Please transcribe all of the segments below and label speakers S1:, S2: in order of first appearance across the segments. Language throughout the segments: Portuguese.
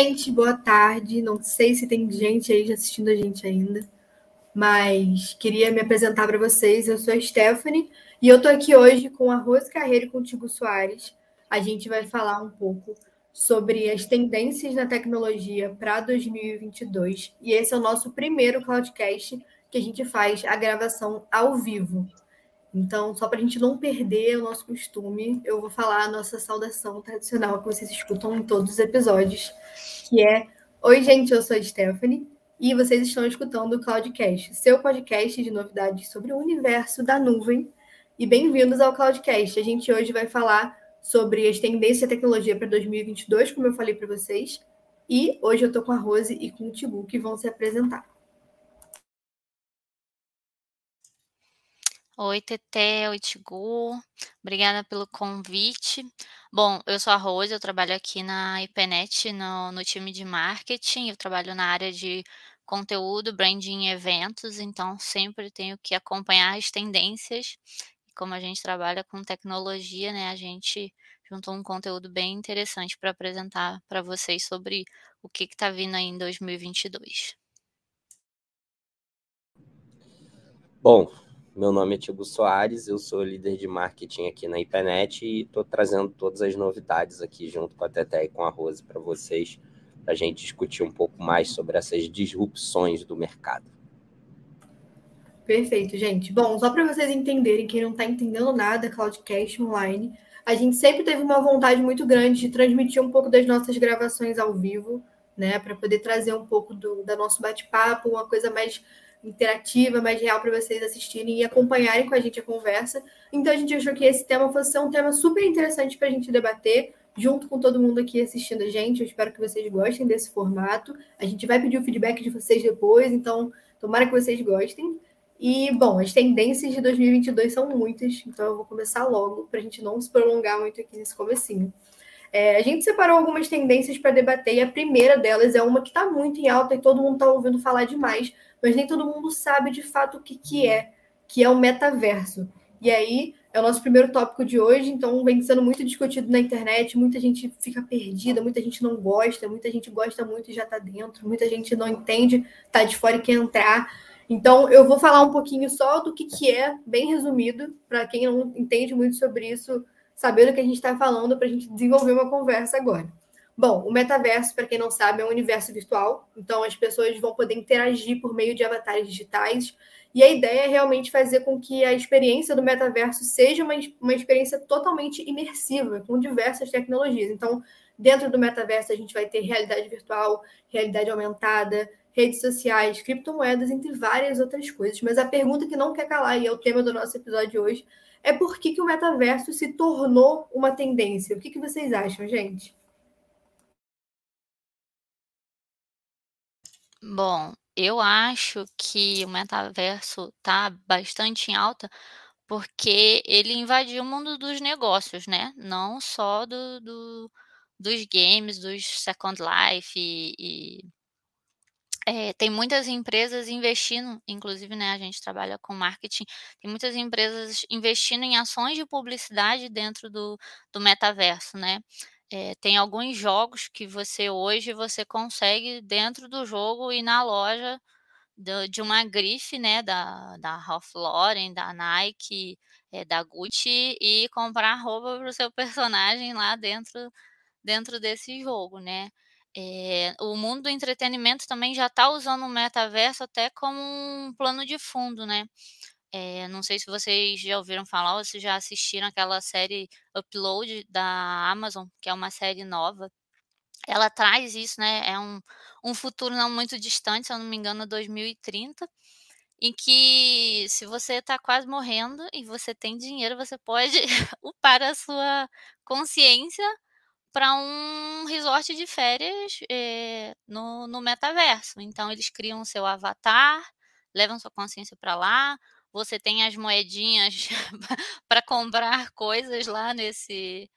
S1: Gente, boa tarde. Não sei se tem gente aí assistindo a gente ainda, mas queria me apresentar para vocês. Eu sou a Stephanie e eu tô aqui hoje com a Rose Carreiro e com o Tigo Soares. A gente vai falar um pouco sobre as tendências na tecnologia para 2022 e esse é o nosso primeiro Cloudcast que a gente faz a gravação ao vivo. Então, só para a gente não perder o nosso costume, eu vou falar a nossa saudação tradicional que vocês escutam em todos os episódios, que é Oi, gente, eu sou a Stephanie e vocês estão escutando o Cloudcast, seu podcast de novidades sobre o universo da nuvem. E bem-vindos ao Cloudcast. A gente hoje vai falar sobre as tendências da tecnologia para 2022, como eu falei para vocês. E hoje eu estou com a Rose e com o Tibu, que vão se apresentar.
S2: Oi, Teté, oi, Tigu. Obrigada pelo convite. Bom, eu sou a Rose, eu trabalho aqui na IPNET, no, no time de marketing. Eu trabalho na área de conteúdo, branding e eventos, então sempre tenho que acompanhar as tendências. Como a gente trabalha com tecnologia, né, a gente juntou um conteúdo bem interessante para apresentar para vocês sobre o que está vindo aí em 2022.
S3: Bom, meu nome é Tiago Soares, eu sou líder de marketing aqui na IPNET e estou trazendo todas as novidades aqui junto com a Teté e com a Rose para vocês, para a gente discutir um pouco mais sobre essas disrupções do mercado.
S1: Perfeito, gente. Bom, só para vocês entenderem, quem não está entendendo nada, Cloudcast Online, a gente sempre teve uma vontade muito grande de transmitir um pouco das nossas gravações ao vivo, né, para poder trazer um pouco do, do nosso bate-papo, uma coisa mais interativa, mais real para vocês assistirem e acompanharem com a gente a conversa. Então a gente achou que esse tema fosse ser um tema super interessante para a gente debater, junto com todo mundo aqui assistindo a gente. Eu espero que vocês gostem desse formato. A gente vai pedir o feedback de vocês depois, então tomara que vocês gostem. E, bom, as tendências de 2022 são muitas, então eu vou começar logo para a gente não se prolongar muito aqui nesse comecinho. É, a gente separou algumas tendências para debater e a primeira delas é uma que está muito em alta e todo mundo está ouvindo falar demais, mas nem todo mundo sabe de fato o que, que é, que é o metaverso. E aí é o nosso primeiro tópico de hoje, então vem sendo muito discutido na internet, muita gente fica perdida, muita gente não gosta, muita gente gosta muito e já está dentro, muita gente não entende, está de fora e quer entrar. Então eu vou falar um pouquinho só do que, que é, bem resumido, para quem não entende muito sobre isso, saber do que a gente está falando, para a gente desenvolver uma conversa agora. Bom, o metaverso, para quem não sabe, é um universo virtual, então as pessoas vão poder interagir por meio de avatares digitais. E a ideia é realmente fazer com que a experiência do metaverso seja uma, uma experiência totalmente imersiva, com diversas tecnologias. Então, dentro do metaverso, a gente vai ter realidade virtual, realidade aumentada, redes sociais, criptomoedas, entre várias outras coisas. Mas a pergunta que não quer calar, e é o tema do nosso episódio de hoje, é por que, que o metaverso se tornou uma tendência? O que, que vocês acham, gente?
S2: Bom, eu acho que o metaverso está bastante em alta, porque ele invadiu o mundo dos negócios, né? Não só do, do dos games, dos Second Life e, e é, tem muitas empresas investindo, inclusive, né, a gente trabalha com marketing, tem muitas empresas investindo em ações de publicidade dentro do, do metaverso, né? É, tem alguns jogos que você hoje você consegue dentro do jogo e na loja do, de uma grife, né, da, da Ralph Lauren, da Nike, é, da Gucci e comprar roupa para o seu personagem lá dentro dentro desse jogo, né? É, o mundo do entretenimento também já está usando o metaverso até como um plano de fundo, né? É, não sei se vocês já ouviram falar ou se já assistiram aquela série Upload da Amazon, que é uma série nova. Ela traz isso, né? É um, um futuro não muito distante, se eu não me engano, 2030, em que se você está quase morrendo e você tem dinheiro, você pode upar a sua consciência para um resort de férias é, no, no metaverso. Então, eles criam o seu avatar, levam sua consciência para lá, você tem as moedinhas para comprar coisas lá nesse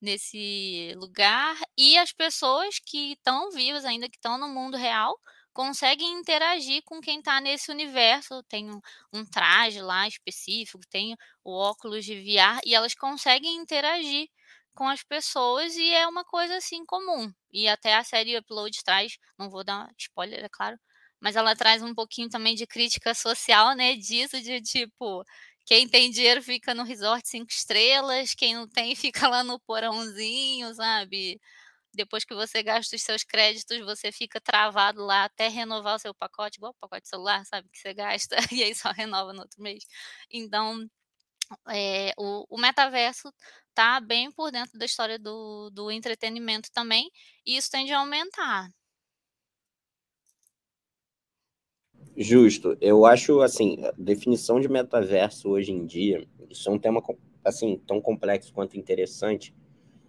S2: nesse lugar e as pessoas que estão vivas ainda que estão no mundo real conseguem interagir com quem está nesse universo. Tem um, um, traje lá específico, tem o óculos de VR e elas conseguem interagir com as pessoas e é uma coisa assim comum. E até a série Upload traz, não vou dar spoiler, é claro, mas ela traz um pouquinho também de crítica social, né? Disso, de tipo, quem tem dinheiro fica no resort cinco estrelas, quem não tem fica lá no porãozinho, sabe? Depois que você gasta os seus créditos, você fica travado lá até renovar o seu pacote, igual o pacote celular, sabe? Que você gasta e aí só renova no outro mês. Então, é, o, o, metaverso está bem por dentro da história do, do entretenimento também, e isso tende a aumentar.
S3: Justo. Eu acho, assim, a definição de metaverso hoje em dia, isso é um tema, assim, tão complexo quanto interessante,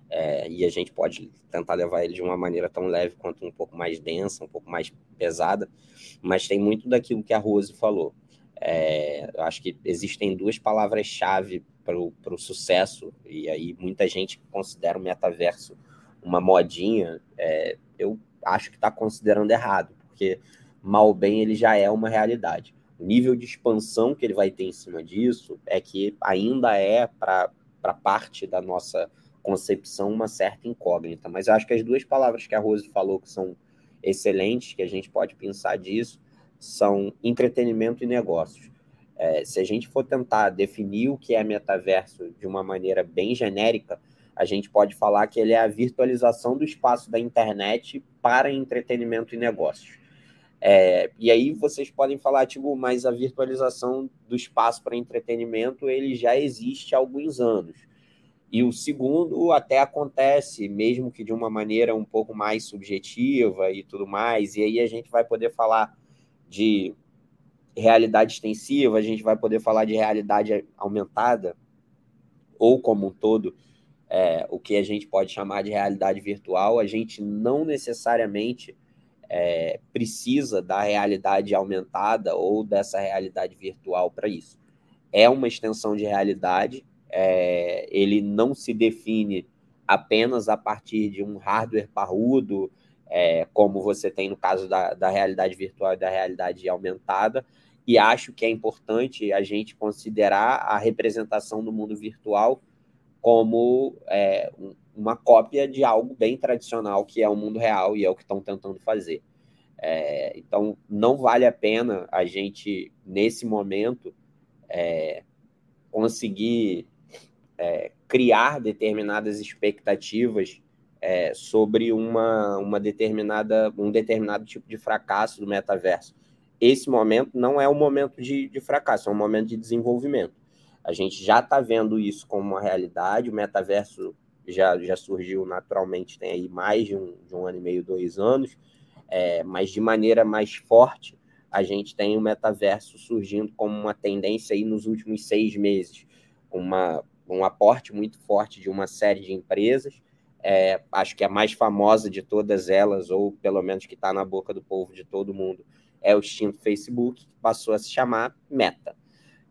S3: é, e a gente pode tentar levar ele de uma maneira tão leve quanto um pouco mais densa, um pouco mais pesada, mas tem muito daquilo que a Rose falou. É, eu acho que existem duas palavras-chave para o sucesso, e aí muita gente considera o metaverso uma modinha. É, eu acho que está considerando errado, porque mal bem ele já é uma realidade. O nível de expansão que ele vai ter em cima disso é que ainda é para parte da nossa concepção uma certa incógnita. Mas eu acho que as duas palavras que a Rose falou que são excelentes, que a gente pode pensar disso, são entretenimento e negócios. É, se a gente for tentar definir o que é metaverso de uma maneira bem genérica, a gente pode falar que ele é a virtualização do espaço da internet para entretenimento e negócios. É, e aí vocês podem falar, tipo, mas a virtualização do espaço para entretenimento ele já existe há alguns anos. E o segundo até acontece, mesmo que de uma maneira um pouco mais subjetiva e tudo mais. E aí a gente vai poder falar de realidade extensiva, a gente vai poder falar de realidade aumentada, ou como um todo, é, o que a gente pode chamar de realidade virtual. A gente não necessariamente é, precisa da realidade aumentada ou dessa realidade virtual para isso. É uma extensão de realidade, é, ele não se define apenas a partir de um hardware parrudo, é, como você tem no caso da, da realidade virtual e da realidade aumentada, e acho que é importante a gente considerar a representação do mundo virtual como é, uma cópia de algo bem tradicional que é o mundo real e é o que estão tentando fazer. É, então, não vale a pena a gente, nesse momento, é, conseguir é, criar determinadas expectativas é, sobre uma, uma determinada, um determinado tipo de fracasso do metaverso. Esse momento não é um momento de, de fracasso, é um momento de desenvolvimento. A gente já está vendo isso como uma realidade, o metaverso já, já surgiu naturalmente, tem aí mais de um, de um ano e meio, dois anos, é, mas de maneira mais forte, a gente tem o metaverso surgindo como uma tendência aí nos últimos seis meses, uma, um aporte muito forte de uma série de empresas, é, acho que a mais famosa de todas elas, ou pelo menos que está na boca do povo de todo mundo, é o extinto Facebook, que passou a se chamar Meta.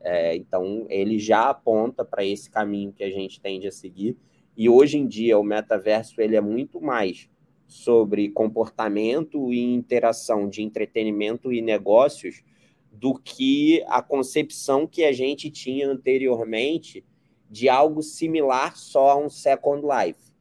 S3: É, então, ele já aponta para esse caminho que a gente tende a seguir, e hoje em dia o metaverso ele é muito mais sobre comportamento e interação de entretenimento e negócios do que a concepção que a gente tinha anteriormente de algo similar só a um Second Life.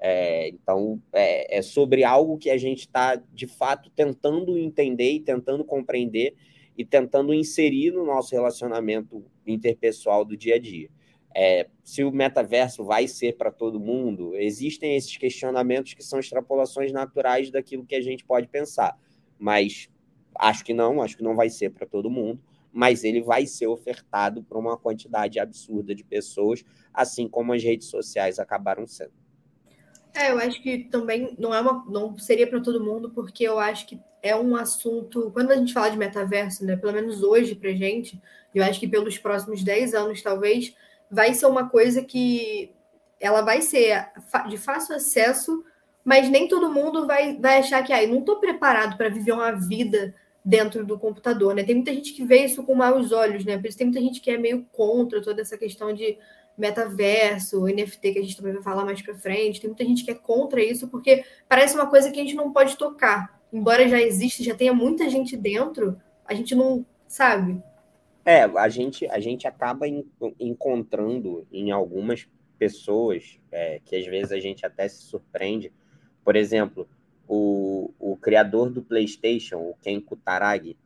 S3: É, então, é, é, sobre algo que a gente está, de fato, tentando entender e tentando compreender e tentando inserir no nosso relacionamento interpessoal do dia a dia. É, se o metaverso vai ser para todo mundo, existem esses questionamentos que são extrapolações naturais daquilo que a gente pode pensar. Mas acho que não, acho que não vai ser para todo mundo, mas ele vai ser ofertado para uma quantidade absurda de pessoas, assim como as redes sociais acabaram sendo.
S1: É, eu acho que também não é uma, não seria para todo mundo, porque eu acho que é um assunto. Quando a gente fala de metaverso, né? Pelo menos hoje para gente, eu acho que pelos próximos 10 anos, talvez, vai ser uma coisa que ela vai ser de fácil acesso, mas nem todo mundo vai, vai achar que ah, eu não estou preparado para viver uma vida dentro do computador, né? Tem muita gente que vê isso com maus olhos, né? Por isso tem muita gente que é meio contra toda essa questão de metaverso, NFT, que a gente também vai falar mais para frente. Tem muita gente que é contra isso, porque parece uma coisa que a gente não pode tocar. Embora já exista, já tenha muita gente dentro, a gente não sabe.
S3: É, a gente, a gente acaba encontrando em algumas pessoas é, que às vezes a gente até se surpreende. Por exemplo, o, o criador do PlayStation, o Ken Kutaragi,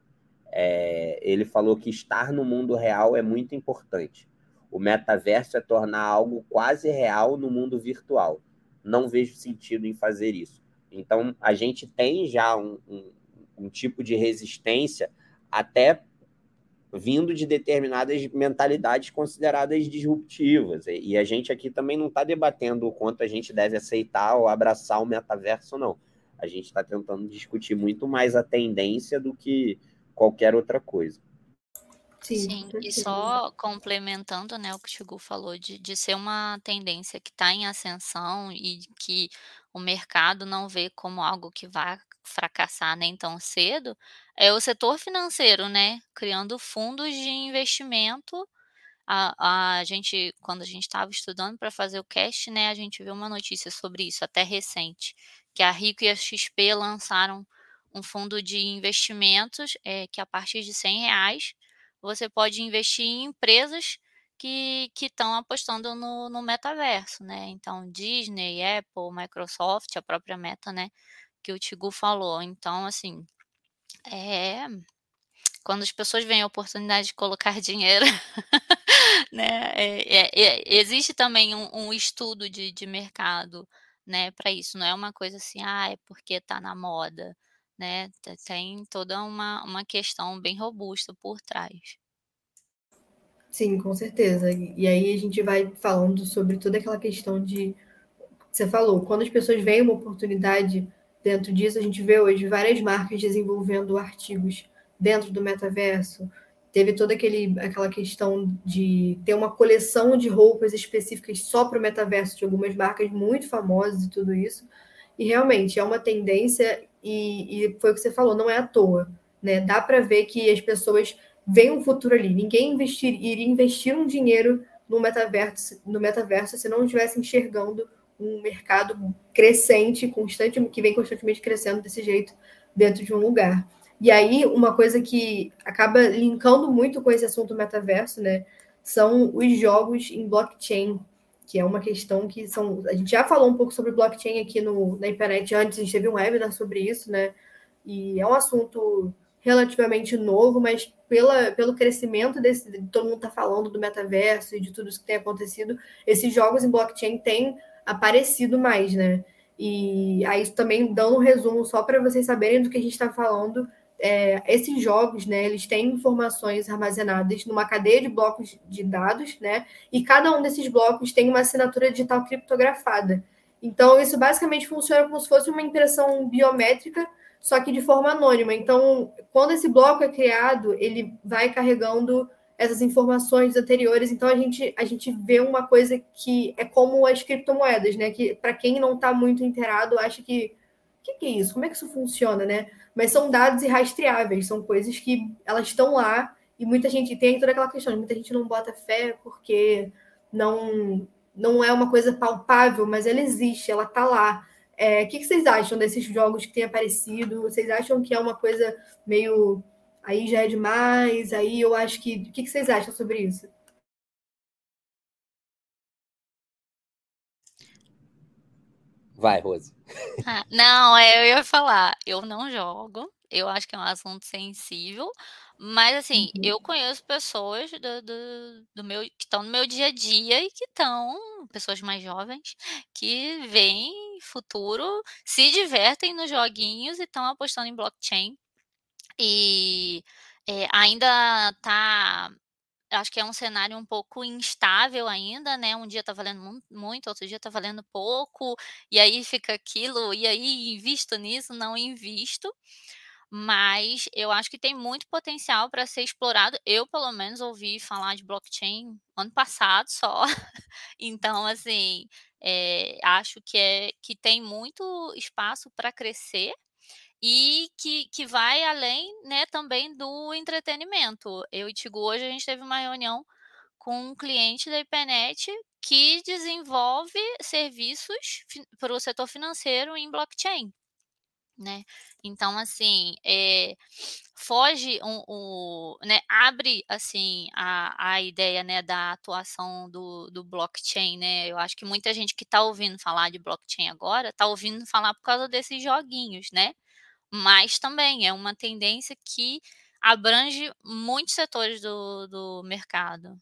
S3: é, ele falou que estar no mundo real é muito importante. O metaverso é tornar algo quase real no mundo virtual. Não vejo sentido em fazer isso. Então, a gente tem já um, um, um tipo de resistência até vindo de determinadas mentalidades consideradas disruptivas. E a gente aqui também não está debatendo o quanto a gente deve aceitar ou abraçar o metaverso, não. A gente está tentando discutir muito mais a tendência do que qualquer outra coisa.
S2: Sim, Sim, e só complementando, né, o que o Chigu falou de, de ser uma tendência que está em ascensão e que o mercado não vê como algo que vai fracassar nem tão cedo, é o setor financeiro, né, criando fundos de investimento. A, a gente, quando a gente estava estudando para fazer o cast, né, a gente viu uma notícia sobre isso, até recente, que a Rico e a XP lançaram um fundo de investimentos é, que a partir de 100 reais você pode investir em empresas que estão apostando no, no, metaverso, né? Então, Disney, Apple, Microsoft, a própria Meta, né? Que o Tigu falou. Então, assim, é... Quando as pessoas veem a oportunidade de colocar dinheiro, né? É, é, é, existe também um, um estudo de, de mercado, né? Para isso. Não é uma coisa assim, ah, é porque está na moda né? Tem toda uma, uma questão bem robusta por trás.
S1: Sim, com certeza. E aí a gente vai falando sobre toda aquela questão de. Você falou, quando as pessoas veem uma oportunidade dentro disso, a gente vê hoje várias marcas desenvolvendo artigos dentro do metaverso. Teve toda aquele, aquela questão de ter uma coleção de roupas específicas só para o metaverso de algumas marcas muito famosas e tudo isso. E realmente é uma tendência e, e foi o que você falou, não é à toa. Né? Dá para ver que as pessoas veem um futuro ali. Ninguém investir, iria investir um dinheiro no metaverso, no metaverso se não estivesse enxergando um mercado crescente, constante, que vem constantemente crescendo desse jeito dentro de um lugar. E aí, uma coisa que acaba linkando muito com esse assunto metaverso, né, são os jogos em blockchain, que é uma questão que são. A gente já falou um pouco sobre blockchain aqui no, na internet antes, a gente teve um webinar sobre isso, né? E é um assunto relativamente novo, mas pela, pelo crescimento desse. Todo mundo está falando do metaverso e de tudo isso que tem acontecido, esses jogos em blockchain têm aparecido mais, né? E aí, também dando um resumo só para vocês saberem do que a gente está falando é, esses jogos, né, eles têm informações armazenadas numa cadeia de blocos de dados, né, e cada um desses blocos tem uma assinatura digital criptografada. Então, isso basicamente funciona como se fosse uma impressão biométrica, só que de forma anônima. Então, quando esse bloco é criado, ele vai carregando essas informações anteriores. Então, a gente, a gente vê uma coisa que é como as criptomoedas, né, que para quem não está muito inteirado, acha que o que, que é isso? Como é que isso funciona, né? mas são dados irrastreáveis, são coisas que elas estão lá e muita gente tem toda aquela questão, muita gente não bota fé porque não não é uma coisa palpável, mas ela existe, ela está lá. É, o que, que vocês acham desses jogos que têm aparecido? Vocês acham que é uma coisa meio aí já é demais? Aí eu acho que o que, vocês acham sobre isso?
S3: Vai, Rose.
S2: Ah, não, é, eu ia falar, eu não jogo, eu acho que é um assunto sensível, mas assim, uhum. eu conheço pessoas do, do, do, meu que estão no meu dia a dia e que estão, pessoas mais jovens, que veem futuro, se divertem nos joguinhos e estão apostando em blockchain. E é, ainda tá acho que é um cenário um pouco instável ainda, né? Um dia tá valendo muito, outro dia tá valendo pouco, e aí fica aquilo, e aí invisto nisso, não invisto. Mas eu acho que tem muito potencial para ser explorado. Eu, pelo menos, ouvi falar de blockchain ano passado só. então, assim, é, acho que, é, que tem muito espaço para crescer e que, que vai além né, também do entretenimento. Eu e Tigo hoje a gente teve uma reunião com um cliente da IPNET que desenvolve serviços para o setor financeiro em blockchain. né? Então, assim, é, foge um, um, né, abre assim a, a ideia né, da atuação do, do blockchain, né? Eu acho que muita gente que está ouvindo falar de blockchain agora está ouvindo falar por causa desses joguinhos, né? Mas também é uma tendência que abrange muitos setores do, do mercado.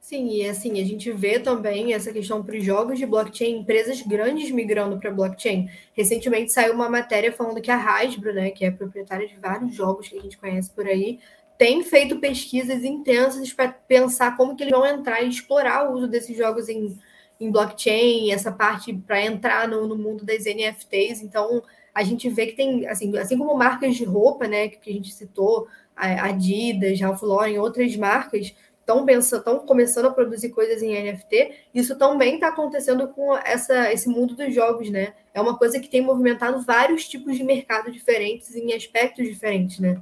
S1: Sim, e assim, a gente vê também essa questão para os jogos de blockchain, empresas grandes migrando para blockchain. Recentemente saiu uma matéria falando que a Hasbro, né, que é proprietária de vários jogos que a gente conhece por aí, tem feito pesquisas intensas para pensar como que eles vão entrar e explorar o uso desses jogos em, em blockchain, essa parte para entrar no, no mundo das NFTs. Então, a gente vê que tem, assim, assim como marcas de roupa, né, que a gente citou, a Adidas, Ralph Lauren, outras marcas, estão pensando, estão começando a produzir coisas em NFT, isso também está acontecendo com essa, esse mundo dos jogos, né? É uma coisa que tem movimentado vários tipos de mercado diferentes em aspectos diferentes, né?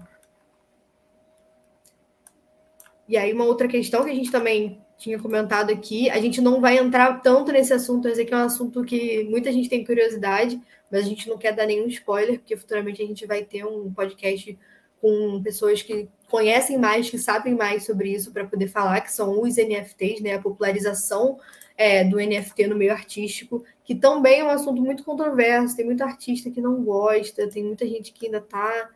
S1: E aí, uma outra questão que a gente também tinha comentado aqui, a gente não vai entrar tanto nesse assunto, esse aqui é um assunto que muita gente tem curiosidade, mas a gente não quer dar nenhum spoiler, porque futuramente a gente vai ter um podcast com pessoas que conhecem mais, que sabem mais sobre isso para poder falar, que são os NFTs, né, a popularização é, do NFT no meio artístico, que também é um assunto muito controverso, tem muito artista que não gosta, tem muita gente que ainda está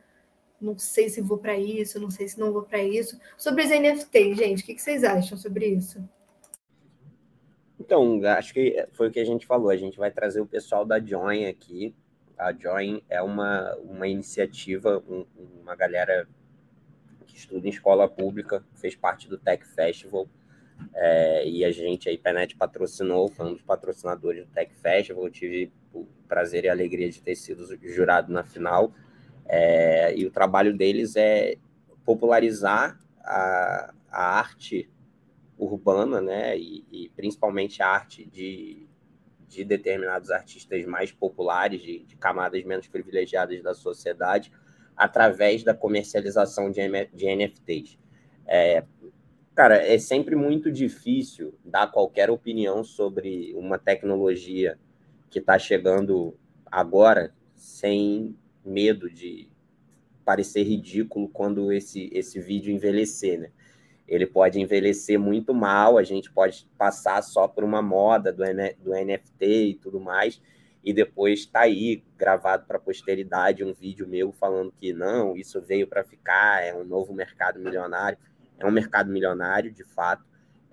S1: não sei se vou para isso, não sei se não vou para isso. Sobre os NFTs, gente, o que vocês acham sobre isso?
S3: Então, acho que foi o que a gente falou. A gente vai trazer o pessoal da Join aqui. A Join é uma, uma iniciativa, um, uma galera que estuda em escola pública, fez parte do Tech Festival. É, e a gente, a IPNET, patrocinou, foi um dos patrocinadores do Tech Festival. Eu tive o prazer e a alegria de ter sido jurado na final. É, e o trabalho deles é popularizar a, a arte urbana, né? E, e, principalmente a arte de, de determinados artistas mais populares, de, de camadas menos privilegiadas da sociedade, através da comercialização de, de NFTs. É, cara, é sempre muito difícil dar qualquer opinião sobre uma tecnologia que está chegando agora sem medo de parecer ridículo quando esse, esse vídeo envelhecer, né? Ele pode envelhecer muito mal, a gente pode passar só por uma moda do, do NFT e tudo mais, e depois está aí gravado para a posteridade um vídeo meu falando que não, isso veio para ficar, é um novo mercado milionário. É um mercado milionário, de fato.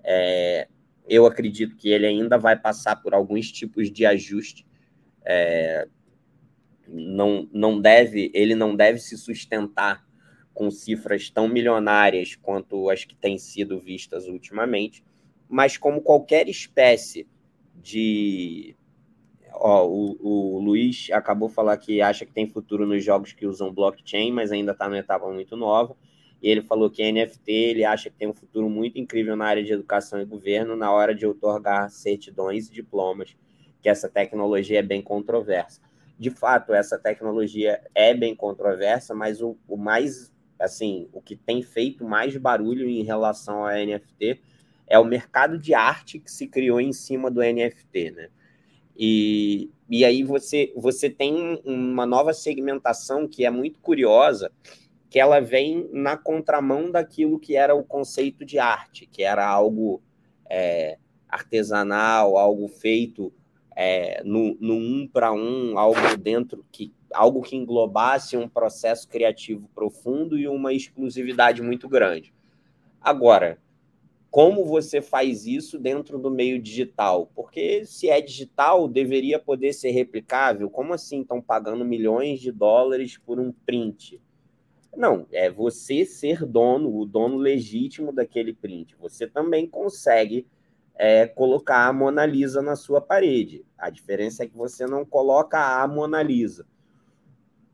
S3: É, eu acredito que ele ainda vai passar por alguns tipos de ajuste. É, não, não deve, ele não deve se sustentar com cifras tão milionárias quanto as que têm sido vistas ultimamente, mas como qualquer espécie de Ó, o, o Luiz acabou de falar que acha que tem futuro nos jogos que usam blockchain, mas ainda está numa etapa muito nova. E ele falou que NFT ele acha que tem um futuro muito incrível na área de educação e governo na hora de otorgar certidões e diplomas, que essa tecnologia é bem controversa. De fato, essa tecnologia é bem controversa, mas o, o mais, assim, o que tem feito mais barulho em relação ao NFT é o mercado de arte que se criou em cima do NFT, né? E, e aí você, você tem uma nova segmentação que é muito curiosa, que ela vem na contramão daquilo que era o conceito de arte, que era algo é, artesanal, algo feito é, no, no um para um, algo dentro que algo que englobasse um processo criativo profundo e uma exclusividade muito grande. Agora, como você faz isso dentro do meio digital? Porque se é digital, deveria poder ser replicável. Como assim estão pagando milhões de dólares por um print? Não, é você ser dono, o dono legítimo daquele print. Você também consegue é, colocar a Mona Lisa na sua parede. A diferença é que você não coloca a Mona Lisa.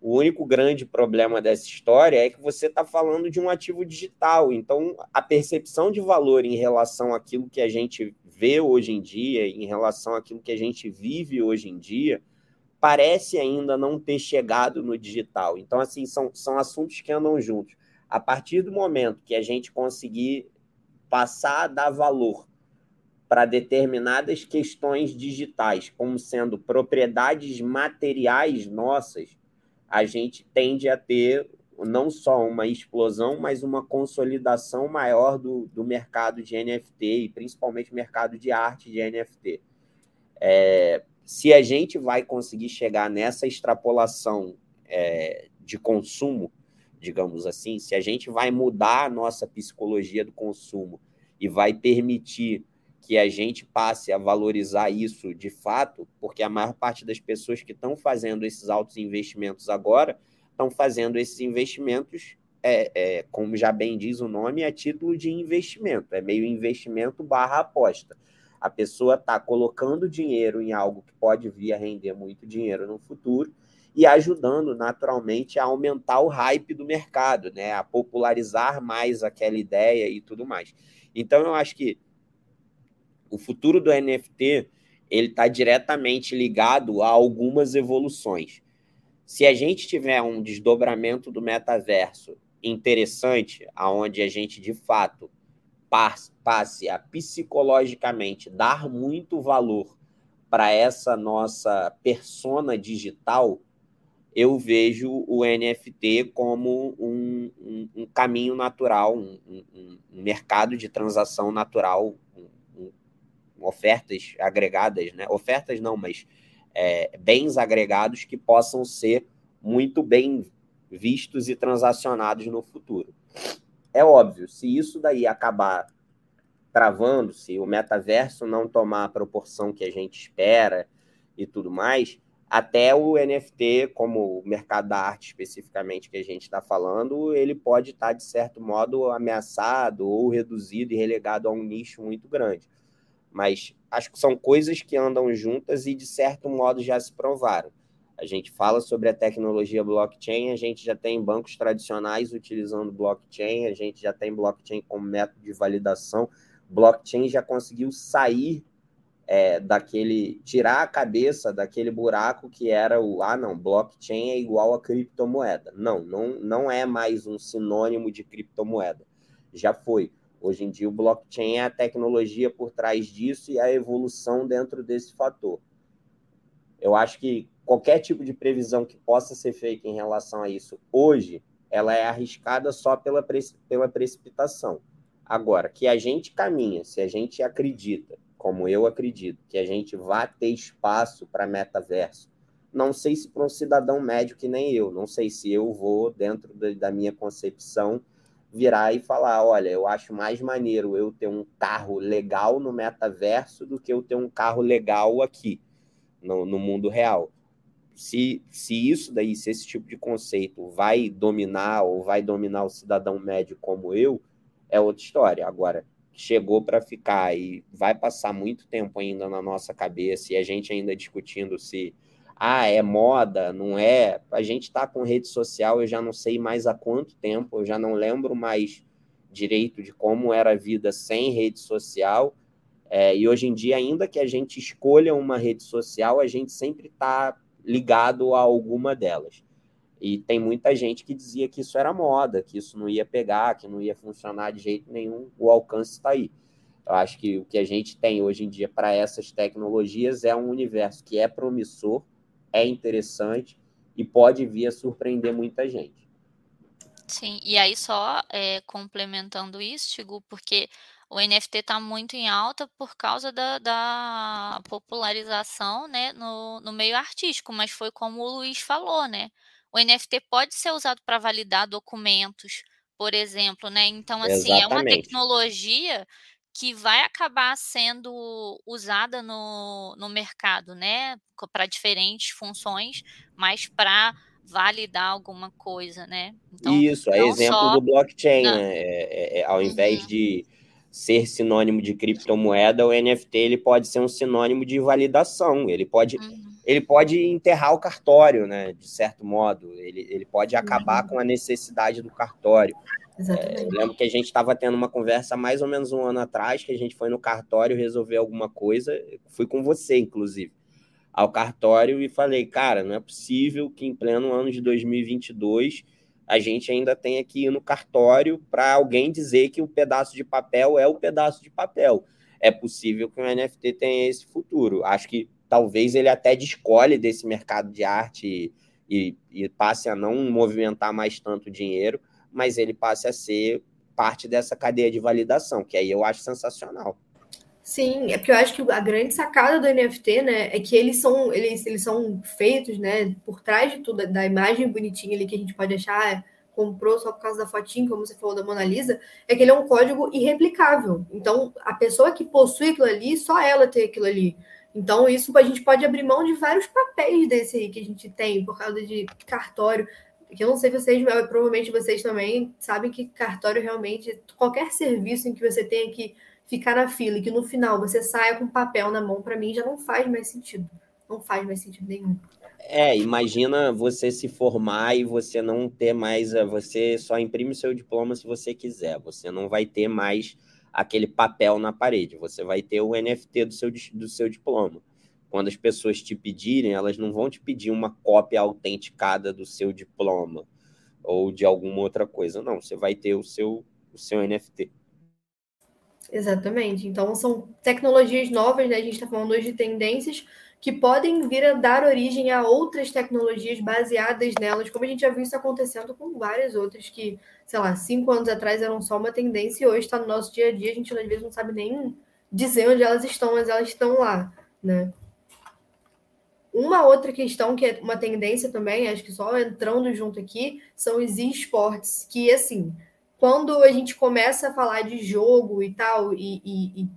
S3: O único grande problema dessa história é que você está falando de um ativo digital. Então, a percepção de valor em relação àquilo que a gente vê hoje em dia, em relação àquilo que a gente vive hoje em dia, parece ainda não ter chegado no digital. Então, assim, são, são assuntos que andam juntos. A partir do momento que a gente conseguir passar a dar valor para determinadas questões digitais, como sendo propriedades materiais nossas, a gente tende a ter não só uma explosão, mas uma consolidação maior do, do mercado de NFT e principalmente mercado de arte de NFT. É, se a gente vai conseguir chegar nessa extrapolação é, de consumo, digamos assim, se a gente vai mudar a nossa psicologia do consumo e vai permitir que a gente passe a valorizar isso de fato, porque a maior parte das pessoas que estão fazendo esses altos investimentos agora estão fazendo esses investimentos, é, é, como já bem diz o nome, a título de investimento, é meio investimento barra aposta. A pessoa está colocando dinheiro em algo que pode vir a render muito dinheiro no futuro e ajudando naturalmente a aumentar o hype do mercado, né? a popularizar mais aquela ideia e tudo mais. Então, eu acho que o futuro do NFT ele está diretamente ligado a algumas evoluções. Se a gente tiver um desdobramento do metaverso interessante, aonde a gente de fato passe a psicologicamente dar muito valor para essa nossa persona digital, eu vejo o NFT como um, um, um caminho natural, um, um, mercado de transação natural ofertas agregadas, né? Ofertas não, mas é, bens agregados que possam ser muito bem vistos e transacionados no futuro. É óbvio, se isso daí acabar travando, se o metaverso não tomar a proporção que a gente espera e tudo mais, até o NFT, como o mercado da arte especificamente que a gente está falando, ele pode estar, tá, de certo modo, ameaçado ou reduzido e relegado a um nicho muito grande mas acho que são coisas que andam juntas e, de certo modo, já se provaram. A gente fala sobre a tecnologia blockchain, a gente já tem bancos tradicionais utilizando blockchain, a gente já tem blockchain como método de validação. Blockchain já conseguiu sair é, daquele, tirar a cabeça daquele buraco que era o, ah, não, blockchain é igual a criptomoeda. Não, não, não é mais um sinônimo de criptomoeda. Já foi. Hoje em dia, o blockchain é a tecnologia por trás disso e a evolução dentro desse fator. Eu acho que qualquer tipo de previsão que possa ser feita em relação a isso hoje, ela é arriscada só pela, pela precipitação. Agora, que a gente caminha, se a gente acredita, como eu acredito, que a gente vai ter espaço para metaverso, não sei se para um cidadão médio que nem eu, não sei se eu vou, dentro da minha concepção, virar e falar: olha, eu acho mais maneiro eu ter um carro legal no metaverso do que eu ter um carro legal aqui, no, no mundo real. Se, se isso daí, se esse tipo de conceito vai dominar ou vai dominar o cidadão médio como eu, é outra história. Agora, chegou para ficar e vai passar muito tempo ainda na nossa cabeça e a gente ainda discutindo se ah, é moda, não é. A gente está com rede social, eu já não sei mais há quanto tempo, eu já não lembro mais direito de como era a vida sem rede social. É, e hoje em dia, ainda que a gente escolha uma rede social, a gente sempre está ligado a alguma delas. E tem muita gente que dizia que isso era moda, que isso não ia pegar, que não ia funcionar de jeito nenhum. O alcance está aí. Eu acho que o que a gente tem hoje em dia para essas tecnologias é um universo que é promissor, é interessante e pode vir a surpreender muita gente.
S2: Sim, e aí só é, complementando isso, Tigu, porque o NFT está muito em alta por causa da, da popularização né, no, no, meio artístico, mas foi como o Luiz falou, né? O NFT pode ser usado para validar documentos, por exemplo, né? Então, assim, Exatamente. é uma tecnologia que vai acabar sendo usada no, no mercado, né? Para diferentes funções, mas para validar alguma coisa, né?
S3: Então, Isso, é exemplo só... do blockchain, não. né? É, é, é, ao invés uhum. de ser sinônimo de criptomoeda, o NFT ele pode ser um sinônimo de validação. Ele pode, uhum. ele pode enterrar o cartório, né? De certo modo. Ele, ele pode acabar uhum. com a necessidade do cartório. É, eu lembro que a gente estava tendo uma conversa mais ou menos um ano atrás, que a gente foi no cartório resolver alguma coisa. Fui com você, inclusive, ao cartório e falei, cara, não é possível que em pleno ano de 2022 a gente ainda tenha que ir no cartório para alguém dizer que o pedaço de papel é o pedaço de papel. é possível que o NFT tenha esse futuro. Acho que talvez ele até descolhe desse mercado de arte e, e, passe a não movimentar mais tanto dinheiro, mas ele passe a ser parte dessa cadeia de validação, que aí eu acho sensacional.
S1: Sim, é porque eu acho que a grande sacada do NFT, né, é que eles são, eles, eles são feitos, né, por trás de tudo, da imagem bonitinha ali que a gente pode achar, comprou só por causa da fotinha, como você falou da Mona Lisa, é que ele é um código irreplicável. Então, a pessoa que possui aquilo ali, só ela tem aquilo ali. Então, isso a gente pode abrir mão de vários papéis desse que a gente tem, por causa de cartório. Que eu não sei vocês, mas provavelmente vocês também sabem que cartório realmente, qualquer serviço em que você tenha que ficar na fila e que no final você saia com papel na mão, para mim já não faz mais sentido. Não faz mais sentido nenhum.
S3: É, imagina você se formar e você não ter mais. Eh, você só imprime seu diploma se você quiser. Você não vai ter mais aquele papel na parede. Você vai ter o NFT do seu, do seu diploma. Quando as pessoas te pedirem, elas não vão te pedir uma cópia autenticada do seu diploma ou de alguma outra coisa. Não, você vai ter o seu, o seu NFT.
S1: Exatamente. Então, são tecnologias novas, né? A gente está falando hoje de tendências que podem vir a dar origem a outras tecnologias baseadas nelas, como a gente já viu isso acontecendo com várias outras que, sei lá, cinco anos atrás eram só uma tendência e hoje está no nosso dia a dia, a gente às vezes não sabe nem dizer onde elas estão, mas elas estão lá, né? Uma outra questão que é uma tendência também, acho que só entrando junto aqui, são os esportes, que assim, quando a gente começa a falar de jogo e tal, e, e, e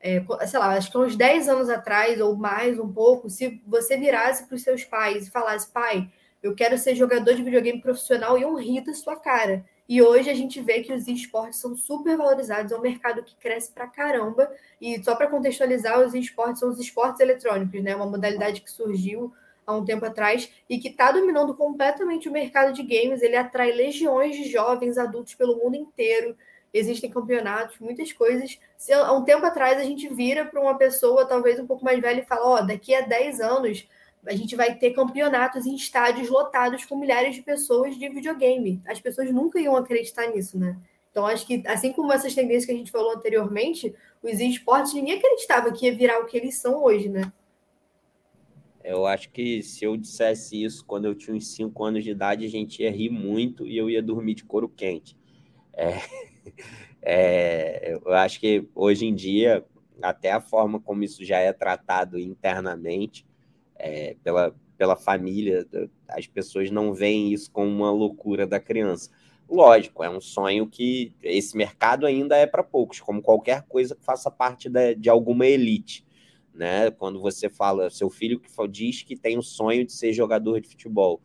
S1: é, sei lá, acho que uns 10 anos atrás ou mais um pouco, se você virasse para os seus pais e falasse, pai, eu quero ser jogador de videogame profissional, iam rir da sua cara. E hoje a gente vê que os esportes são super valorizados, é um mercado que cresce pra caramba. E só para contextualizar, os esportes são os esportes eletrônicos, né? Uma modalidade que surgiu há um tempo atrás e que está dominando completamente o mercado de games. Ele atrai legiões de jovens adultos pelo mundo inteiro. Existem campeonatos, muitas coisas. Se há um tempo atrás a gente vira para uma pessoa, talvez um pouco mais velha, e fala: Ó, oh, daqui a 10 anos a gente vai ter campeonatos em estádios lotados com milhares de pessoas de videogame. As pessoas nunca iam acreditar nisso, né? Então, acho que, assim como essas tendências que a gente falou anteriormente, os esportes, ninguém acreditava que ia virar o que eles são hoje, né?
S3: Eu acho que se eu dissesse isso quando eu tinha uns 5 anos de idade, a gente ia rir muito e eu ia dormir de couro quente. É, é, eu acho que hoje em dia, até a forma como isso já é tratado internamente é, pela, pela família, as pessoas não veem isso como uma loucura da criança. Lógico, é um sonho que esse mercado ainda é para poucos, como qualquer coisa que faça parte de alguma elite né? Quando você fala, seu filho que diz que tem o sonho de ser jogador de futebol.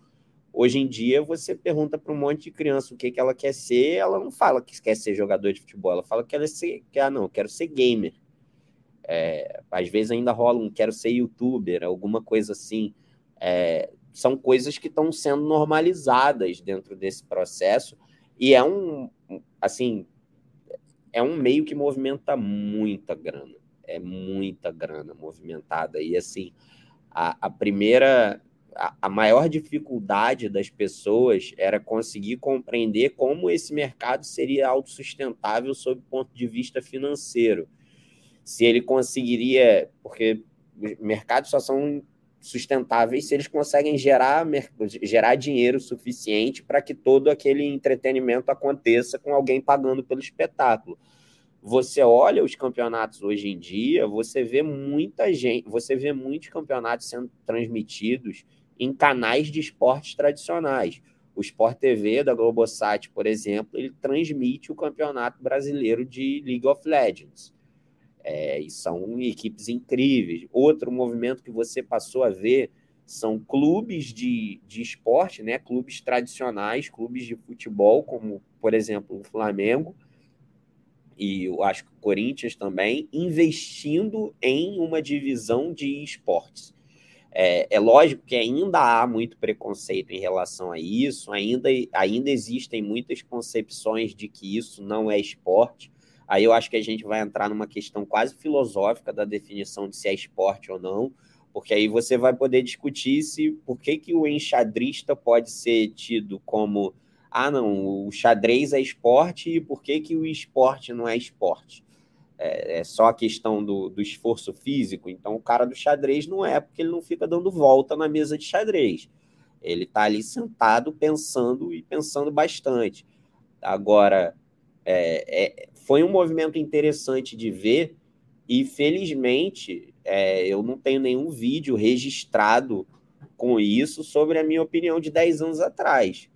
S3: Hoje em dia, você pergunta para um monte de criança o que, que ela quer ser, ela não fala que quer ser jogador de futebol, ela fala que ela ser, que, ah, não, quero ser gamer. É, às vezes ainda rola um quero ser youtuber, alguma coisa assim. É, são coisas que estão sendo normalizadas dentro desse processo e é um, assim, é um meio que movimenta muita grana é muita grana movimentada. E assim, a, a primeira, a, a, maior dificuldade das pessoas era conseguir compreender como esse mercado seria autossustentável sob o ponto de vista financeiro. Se ele conseguiria, porque os mercados só são sustentáveis se eles conseguem gerar, gerar dinheiro suficiente para que todo aquele entretenimento aconteça com alguém pagando pelo espetáculo você olha os campeonatos hoje em dia, você vê muita gente, você vê muitos campeonatos sendo transmitidos em canais de esportes tradicionais. O Sport TV da Globosat, por exemplo, ele transmite o Campeonato Brasileiro de League of Legends. É, e são equipes incríveis. Outro movimento que você passou a ver são clubes de, de esporte, né? clubes tradicionais, clubes de futebol, como, por exemplo, o Flamengo, e eu acho que o Corinthians também, investindo em uma divisão de esportes. É, é, lógico que ainda há muito preconceito em relação a isso, ainda, ainda existem muitas concepções de que isso não é esporte. Aí eu acho que a gente vai entrar numa questão quase filosófica da definição de se é esporte ou não, porque aí você vai poder discutir se por que, que o enxadrista pode ser tido como ah, não, o xadrez é esporte e por que, que o esporte não é esporte? é, é só a questão do, do esforço físico. Então, o cara do xadrez não é porque ele não fica dando volta na mesa de xadrez. Ele está ali sentado pensando e pensando bastante. Agora, é, é, foi um movimento interessante de ver e, felizmente, é, eu não tenho nenhum vídeo registrado com isso sobre a minha opinião de 10 anos atrás,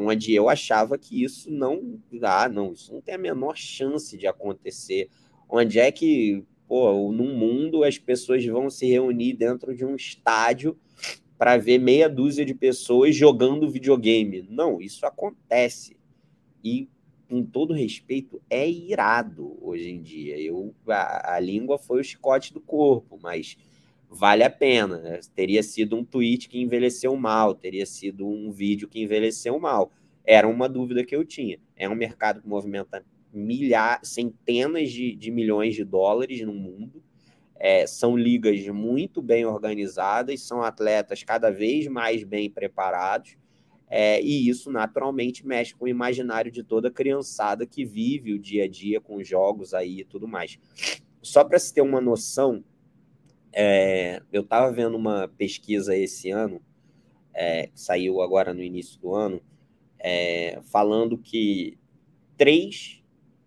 S3: onde eu achava que isso não dá, ah, não, isso não tem a menor chance de acontecer. Onde é que, pô, no mundo as pessoas vão se reunir dentro de um estádio para ver meia dúzia de pessoas jogando videogame? Não, isso acontece. E com todo respeito, é irado hoje em dia. Eu, a, a, língua foi o chicote do corpo, mas vale a pena. Né? Teria sido um tweet que envelheceu mal, teria sido um vídeo que envelheceu mal. Era uma dúvida que eu tinha. É um mercado que movimenta milhares, centenas de, de milhões de dólares no mundo. É, são ligas muito bem organizadas, são atletas cada vez mais bem preparados. É, e isso naturalmente mexe com o imaginário de toda criançada que vive o dia a dia com jogos aí e tudo mais. Só para se ter uma noção, é, eu estava vendo uma pesquisa esse ano, é, que saiu agora no início do ano, é, falando que três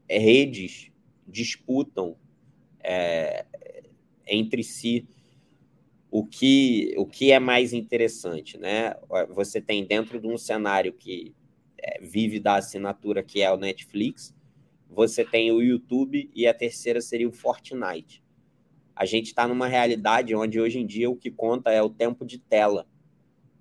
S3: redes disputam é, entre si o que, o que é mais interessante, né? Você tem dentro de um cenário que é, vive da assinatura, que é o Netflix, você tem o YouTube e a terceira seria o Fortnite. A gente está numa realidade onde hoje em dia o que conta é o tempo de tela.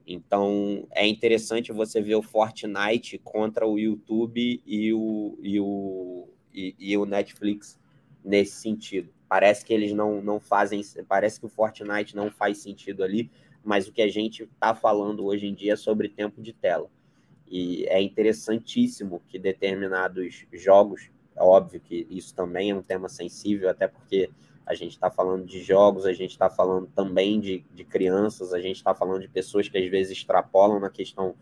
S3: Então é interessante você ver o Fortnite contra o YouTube e o, e o, e, e o Netflix nesse sentido. Parece que eles não, não fazem, parece que o Fortnite não faz sentido ali, mas o que a gente está falando hoje em dia é sobre tempo de tela. E é interessantíssimo que determinados jogos, é óbvio que isso também é um tema sensível, até porque a gente está falando de jogos, a gente está falando também de, de crianças, a gente está falando de pessoas que às vezes extrapolam na questão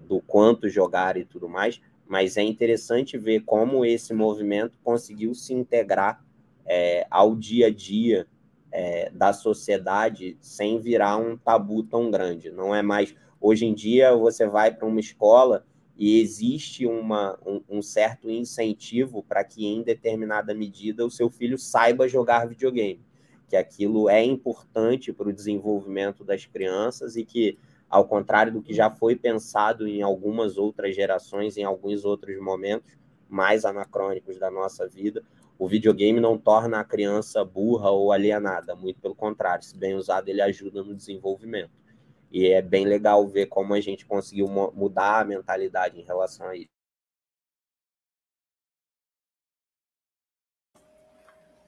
S3: do quanto jogar e tudo mais, mas é interessante ver como esse movimento conseguiu se integrar é, ao dia a dia é, da sociedade sem virar um tabu tão grande. Não é mais. Hoje em dia, você vai para uma escola e existe uma, um, um certo incentivo para que, em determinada medida, o seu filho saiba jogar videogame. Que aquilo é importante para o desenvolvimento das crianças e que, ao contrário do que já foi pensado em algumas outras gerações, em alguns outros momentos mais anacrônicos da nossa vida, o videogame não torna a criança burra ou alienada, muito pelo contrário, se bem usado, ele ajuda no desenvolvimento. E é bem legal ver como a gente conseguiu mudar a mentalidade em relação a isso.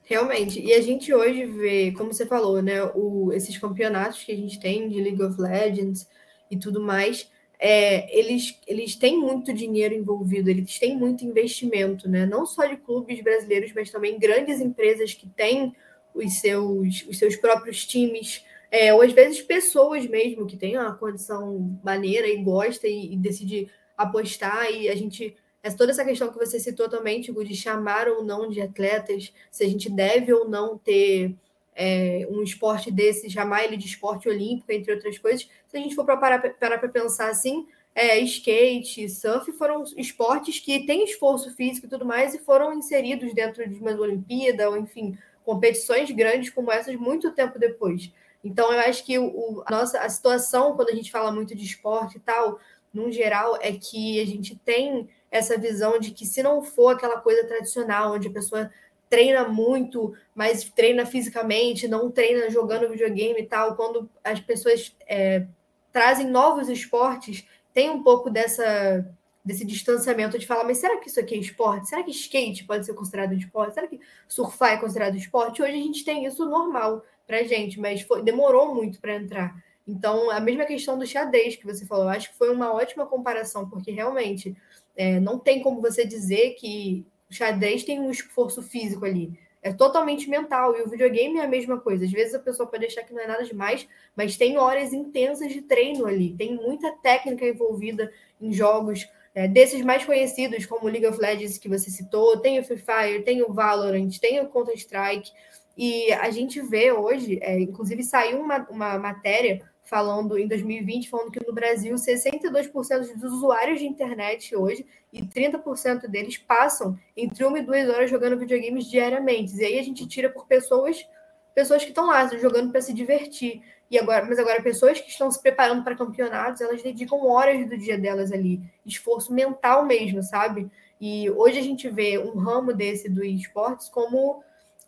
S1: Realmente. E a gente hoje vê, como você falou, né, o, esses campeonatos que a gente tem de League of Legends e tudo mais, é, eles, eles têm muito dinheiro envolvido, eles têm muito investimento, né? Não só de clubes brasileiros, mas também grandes empresas que têm os seus, os seus próprios times, é, ou às vezes pessoas mesmo que têm uma condição maneira e gosta e, e decide apostar, e a gente. É toda essa questão que você citou também, tipo, de chamar ou não de atletas, se a gente deve ou não ter é, um esporte desse, chamar ele de esporte olímpico, entre outras coisas. Se a gente for para parar para pensar assim, é, skate, surf foram esportes que têm esforço físico e tudo mais e foram inseridos dentro de uma Olimpíada ou, enfim, competições grandes como essas muito tempo depois. Então, eu acho que o, a nossa a situação, quando a gente fala muito de esporte e tal, no geral, é que a gente tem essa visão de que se não for aquela coisa tradicional, onde a pessoa treina muito, mas treina fisicamente, não treina jogando videogame e tal. Quando as pessoas é, trazem novos esportes, tem um pouco dessa desse distanciamento de falar, mas será que isso aqui é esporte? Será que skate pode ser considerado esporte? Será que surfar é considerado esporte? Hoje a gente tem isso normal pra gente, mas foi, demorou muito para entrar. Então, a mesma questão do xadrez que você falou, acho que foi uma ótima comparação, porque realmente é, não tem como você dizer que o xadrez tem um esforço físico ali. É totalmente mental. E o videogame é a mesma coisa. Às vezes a pessoa pode achar que não é nada demais, mas tem horas intensas de treino ali. Tem muita técnica envolvida em jogos. É, desses mais conhecidos, como League of Legends que você citou, tem o Free Fire, tem o Valorant, tem o Counter-Strike, e a gente vê hoje, é, inclusive saiu uma, uma matéria falando em 2020, falando que no Brasil 62% dos usuários de internet hoje e 30% deles passam entre uma e duas horas jogando videogames diariamente. E aí a gente tira por pessoas, pessoas que estão lá jogando para se divertir. E agora, mas agora pessoas que estão se preparando para campeonatos, elas dedicam horas do dia delas ali, esforço mental mesmo, sabe? E hoje a gente vê um ramo desse do esportes como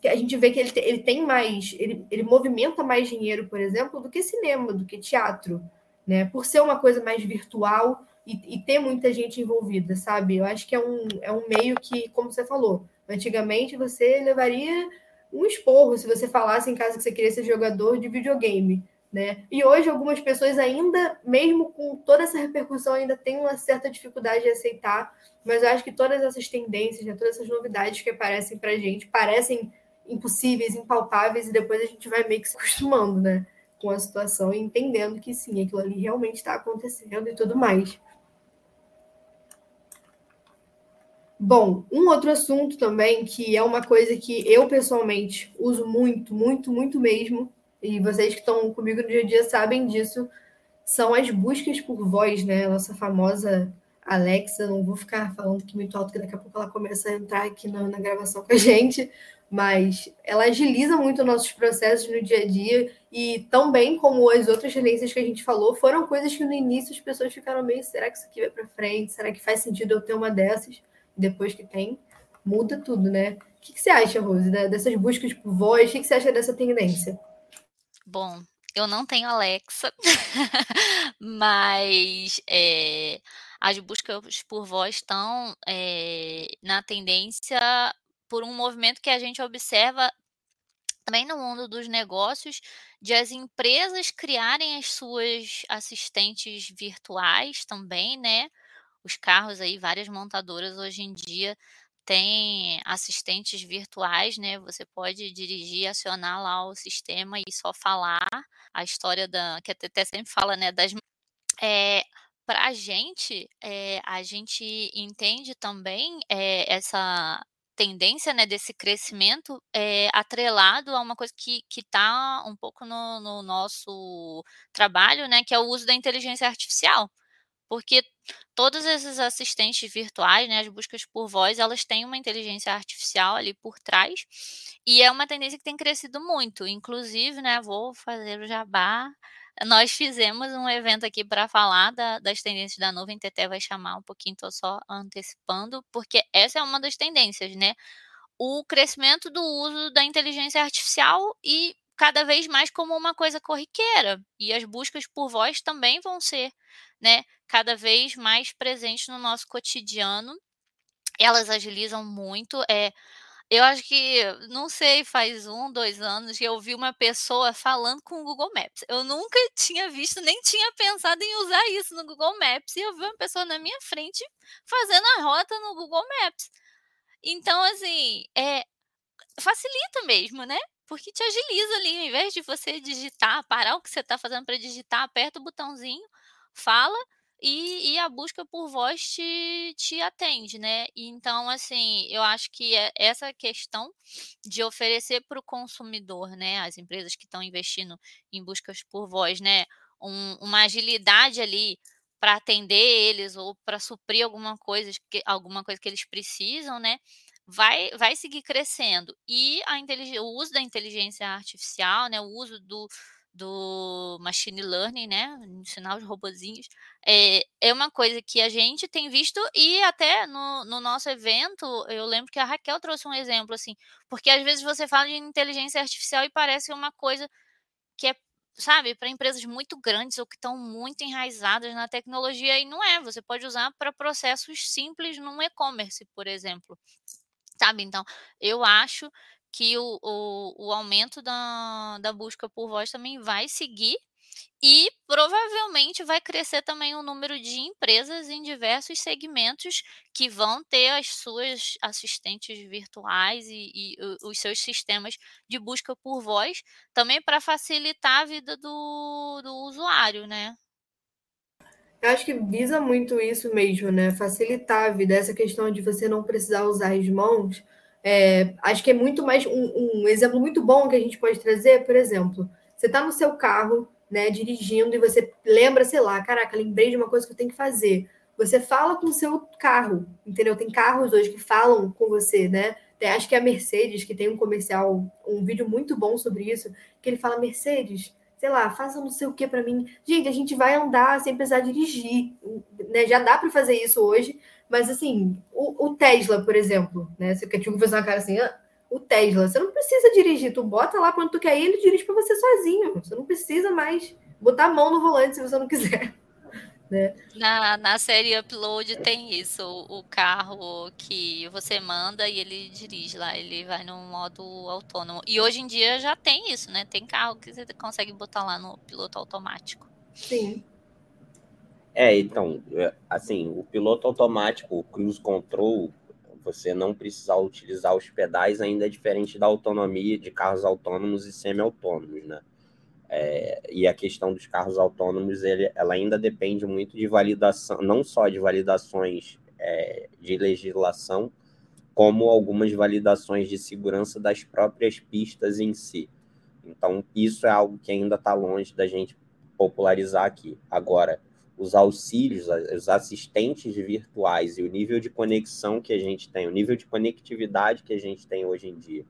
S1: a gente vê que ele, ele tem mais, ele, ele movimenta mais dinheiro, por exemplo, do que cinema, do que teatro, né? Por ser uma coisa mais virtual e, e, ter muita gente envolvida, sabe? Eu acho que é um, é um meio que, como você falou, antigamente você levaria um esporro se você falasse em casa que você queria ser jogador de videogame, né? E hoje algumas pessoas ainda, mesmo com toda essa repercussão, ainda têm uma certa dificuldade de aceitar, mas eu acho que todas essas tendências, né, todas essas novidades que aparecem para gente parecem impossíveis, impalpáveis, e depois a gente vai meio que se acostumando, né? Com a situação e entendendo que sim, aquilo ali realmente está acontecendo e tudo mais. Bom, um outro assunto também, que é uma coisa que eu pessoalmente uso muito, muito, muito mesmo, e vocês que estão comigo no dia a dia sabem disso, são as buscas por voz, né? Nossa famosa Alexa, não vou ficar falando que muito alto, que daqui a pouco ela começa a entrar aqui na, na gravação com a gente, mas ela agiliza muito nossos processos no dia a dia e tão bem como as outras tendências que a gente falou, foram coisas que no início as pessoas ficaram meio, será que isso aqui vai para frente? Será que faz sentido eu ter uma dessas? Depois que tem, muda tudo, né? O que, que você acha, Rose, dessas buscas por voz? O que, que você acha dessa tendência?
S2: Bom, eu não tenho Alexa, mas é, as buscas por voz estão é, na tendência por um movimento que a gente observa também no mundo dos negócios, de as empresas criarem as suas assistentes virtuais também, né? Os carros aí, várias montadoras hoje em dia têm assistentes virtuais, né? Você pode dirigir, acionar lá o sistema e só falar a história da que a TT sempre fala, né? Das é, para a gente, é, a gente entende também é, essa tendência, né, desse crescimento é atrelado a uma coisa que está um pouco no, no, nosso trabalho, né, que é o uso da inteligência artificial. Porque todos esses assistentes virtuais, né, as buscas por voz, elas têm uma inteligência artificial ali por trás, e é uma tendência que tem crescido muito. Inclusive, né, vou fazer o jabá nós fizemos um evento aqui para falar da, das tendências da nuvem. Teté vai chamar um pouquinho, estou só antecipando, porque essa é uma das tendências, né? O crescimento do uso da inteligência artificial e cada vez mais como uma coisa corriqueira. E as buscas por voz também vão ser, né, cada vez mais presentes no nosso cotidiano. Elas agilizam muito. É, eu acho que, não sei, faz um, dois anos que eu vi uma pessoa falando com o Google Maps. Eu nunca tinha visto, nem tinha pensado em usar isso no Google Maps. E eu vi uma pessoa na minha frente fazendo a rota no Google Maps. Então, assim, é, facilita mesmo, né? Porque te agiliza ali, ao invés de você digitar, parar o que você está fazendo para digitar, aperta o botãozinho, fala e, e, a busca por voz te, te atende, né? Então, assim, eu acho que é essa questão de oferecer para o consumidor, né? As empresas que estão investindo em buscas por voz, né? Um, uma agilidade ali para atender eles ou para suprir alguma coisa, que, alguma coisa que eles precisam, né? Vai, vai seguir crescendo. E a o uso da inteligência artificial, né? O uso do, do machine learning, né, ensinar os robozinhos, é, é uma coisa que a gente tem visto e até no, no nosso evento, eu lembro que a Raquel trouxe um exemplo, assim, porque às vezes você fala de inteligência artificial e parece uma coisa que é, sabe, para empresas muito grandes ou que estão muito enraizadas na tecnologia, e não é, você pode usar para processos simples num e-commerce, por exemplo. Sabe, então, eu acho que o, o, o aumento da, da busca por voz também vai seguir e provavelmente vai crescer também o número de empresas em diversos segmentos que vão ter as suas assistentes virtuais e, e os seus sistemas de busca por voz, também para facilitar a vida do, do usuário, né?
S1: Eu acho que visa muito isso mesmo, né? Facilitar a vida, essa questão de você não precisar usar as mãos. É, acho que é muito mais um, um, exemplo muito bom que a gente pode trazer, por exemplo, você está no seu carro, né, dirigindo, e você lembra, sei lá, caraca, lembrei de uma coisa que eu tenho que fazer. Você fala com o seu carro, entendeu? Tem carros hoje que falam com você, né? Tem, acho que é a Mercedes, que tem um comercial, um vídeo muito bom sobre isso, que ele fala, Mercedes, sei lá, faça não sei o que para mim. Gente, a gente vai andar sem precisar dirigir, né? Já dá para fazer isso hoje, mas assim, o, o, Tesla, por exemplo, né? Você quer tipo fazer uma cara assim, ah, o Tesla, você não precisa dirigir, tu bota lá quando tu quer ir, ele dirige para você sozinho. Você não precisa mais botar a mão no volante se você não quiser. Né?
S2: Na, na série Upload tem isso, o, o, carro que você manda e ele dirige lá, ele vai no modo autônomo. E hoje em dia já tem isso, né? Tem carro que você consegue botar lá no piloto automático.
S1: Sim.
S3: É, então, é, assim, o piloto automático, o cruise control, você não precisar utilizar os pedais ainda é diferente da autonomia de carros autônomos e semi-autônomos, né? É, e a questão dos carros autônomos, ele, ela ainda depende muito de validação, não só de validações é, de legislação, como algumas validações de segurança das próprias pistas em si. Então, isso é algo que ainda está longe da gente popularizar aqui. Agora, os auxílios, os assistentes virtuais e o nível de conexão que a gente tem, o nível de conectividade que a gente tem hoje em dia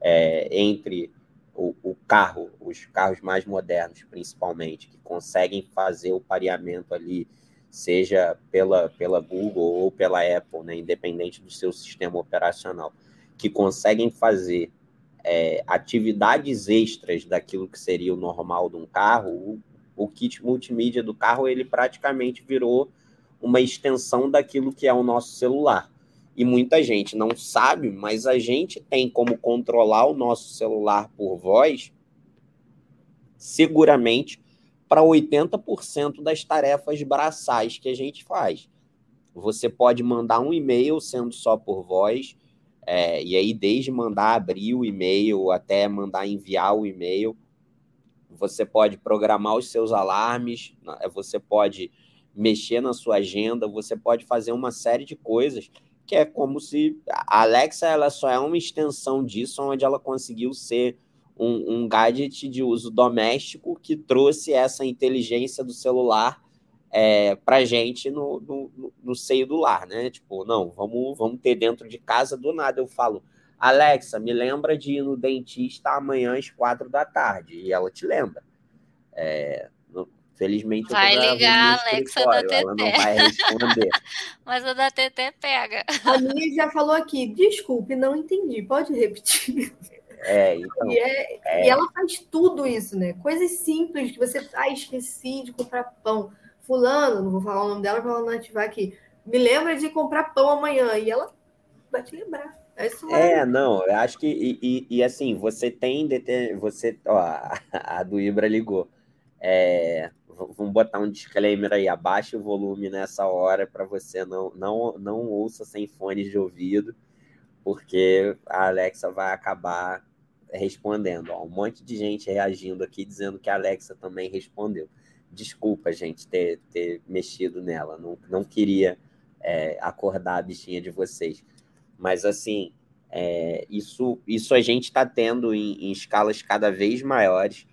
S3: é, entre o, o, carro, os carros mais modernos, principalmente, que conseguem fazer o pareamento ali, seja pela, pela Google ou pela Apple, né, independente do seu sistema operacional, que conseguem fazer é, atividades extras daquilo que seria o normal de um carro, o kit multimídia do carro ele praticamente virou uma extensão daquilo que é o nosso celular e muita gente não sabe, mas a gente tem como controlar o nosso celular por voz, seguramente, para 80% das tarefas braçais que a gente faz. Você pode mandar um e-mail sendo só por voz, é, e aí, desde mandar abrir o e-mail até mandar enviar o e-mail, você pode programar os seus alarmes, né, você pode mexer na sua agenda, você pode fazer uma série de coisas que é como se a Alexa ela só é uma extensão disso, onde ela conseguiu ser um, um gadget de uso doméstico que trouxe essa inteligência do celular é, para gente no, no, no, seio do lar, né? Tipo, não, vamos, vamos ter dentro de casa do nada. Eu falo, Alexa, me lembra de ir no dentista amanhã às quatro da tarde. E ela te lembra. É, Felizmente
S2: vai eu ligar a Alexa da TT.
S3: Ela não vai responder.
S2: Mas a da TT pega.
S1: A minha já falou aqui, desculpe, não entendi. Pode repetir.
S3: É, então,
S1: e, é, é... e, ela faz tudo isso, né? Coisas simples que você ah, esqueci de comprar pão. Fulano, não vou falar o nome dela para ela não ativar aqui. Me lembra de comprar pão amanhã. E ela vai te lembrar. É,
S3: é não, eu acho que. E, e, e assim, você tem. Você, ó, a do Ibra ligou. É, vamos botar um disclaimer aí, abaixe o volume nessa hora para você não, não, não ouça sem fones de ouvido, porque a Alexa vai acabar respondendo. Ó, um monte de gente reagindo aqui dizendo que a Alexa também respondeu. Desculpa, gente, ter, ter mexido nela. Não, não queria é, acordar a bichinha de vocês. Mas, assim, é, isso, isso a gente está tendo em, em, escalas cada vez maiores.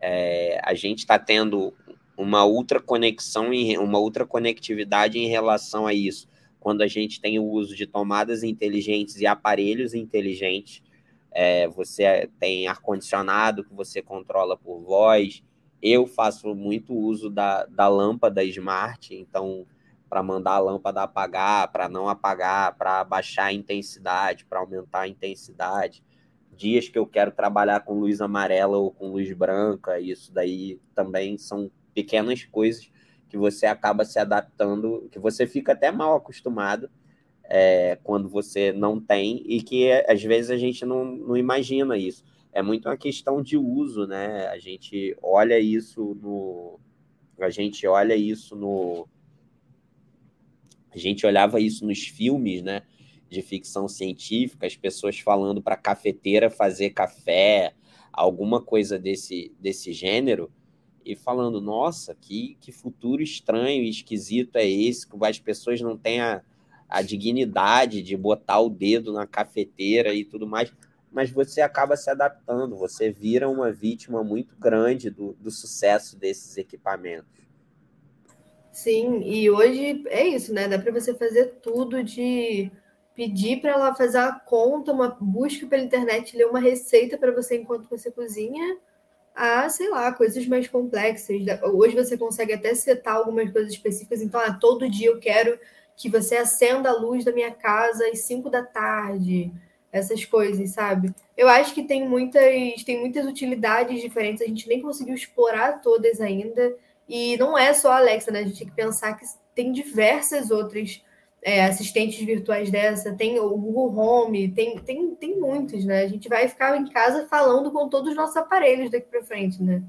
S3: É, a gente está tendo uma ultra conexão e uma ultra conectividade em relação a isso. Quando a gente tem o uso de tomadas inteligentes e aparelhos inteligentes, é, você tem ar-condicionado que você controla por voz. Eu faço muito uso da, da lâmpada smart, então, para mandar a lâmpada apagar, para não apagar, para baixar a intensidade, para aumentar a intensidade. Dias que eu quero trabalhar com luz amarela ou com luz branca, isso daí também são pequenas coisas que você acaba se adaptando, que você fica até mal acostumado é, quando você não tem e que às vezes a gente não, não imagina isso. É muito uma questão de uso, né? A gente olha isso no. A gente olha isso no. A gente olhava isso nos filmes, né? De ficção científica, as pessoas falando para a cafeteira fazer café, alguma coisa desse, desse gênero e falando, nossa, que, que futuro estranho e esquisito é esse, que as pessoas não têm a, a dignidade de botar o dedo na cafeteira e tudo mais, mas você acaba se adaptando, você vira uma vítima muito grande do, do sucesso desses equipamentos.
S1: Sim, e hoje é isso, né? Dá para você fazer tudo de pedir para ela fazer a conta, uma busca pela internet, ler uma receita para você enquanto você cozinha, a, sei lá, coisas mais complexas. Hoje você consegue até setar algumas coisas específicas, então, ah, todo dia eu quero que você acenda a luz da minha casa às 5 da tarde, essas coisas, sabe? Eu acho que tem muitas, tem muitas utilidades diferentes, a gente nem conseguiu explorar todas ainda. E não é só a Alexa, né? A gente tem que pensar que tem diversas outras é, assistentes virtuais dessa, tem o Google Home, tem, tem, tem muitos, né? A gente vai ficar em casa falando com todos os nossos aparelhos daqui para frente, né?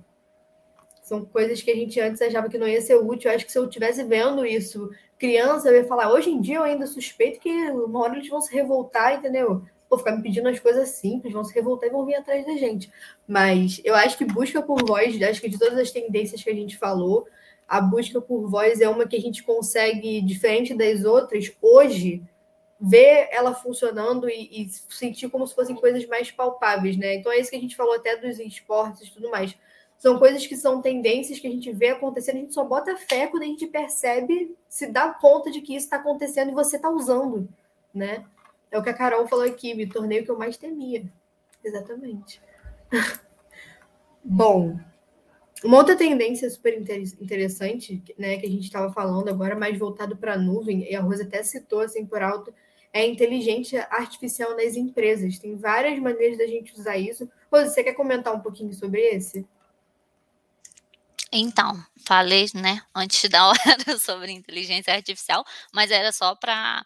S1: São coisas que a gente antes achava que não ia ser útil. Eu acho que se eu estivesse vendo isso, criança, eu ia falar, hoje em dia eu ainda suspeito que uma hora eles vão se revoltar, entendeu? Vou ficar me pedindo as coisas simples, vão se revoltar e vão vir atrás da gente. Mas eu acho que busca por voz, acho que de todas as tendências que a gente falou, a busca por voz é uma que a gente consegue, diferente das outras, hoje, ver ela funcionando e, e, sentir como se fossem coisas mais palpáveis, né? Então é isso que a gente falou até dos esportes e tudo mais. São coisas que são tendências que a gente vê acontecendo, a gente só bota fé quando a gente percebe, se dá conta de que isso está acontecendo e você está usando, né? É o que a Carol falou aqui, me tornei o que eu mais temia. Exatamente. Bom, uma outra tendência super interessante, né, que a gente estava falando agora, mais voltado para a nuvem, e a Rosa até citou assim por alto, é a inteligência artificial nas empresas. Tem várias maneiras da gente usar isso. Rosa, você quer comentar um pouquinho sobre esse?
S2: Então, falei, né, antes da hora sobre inteligência artificial, mas era só para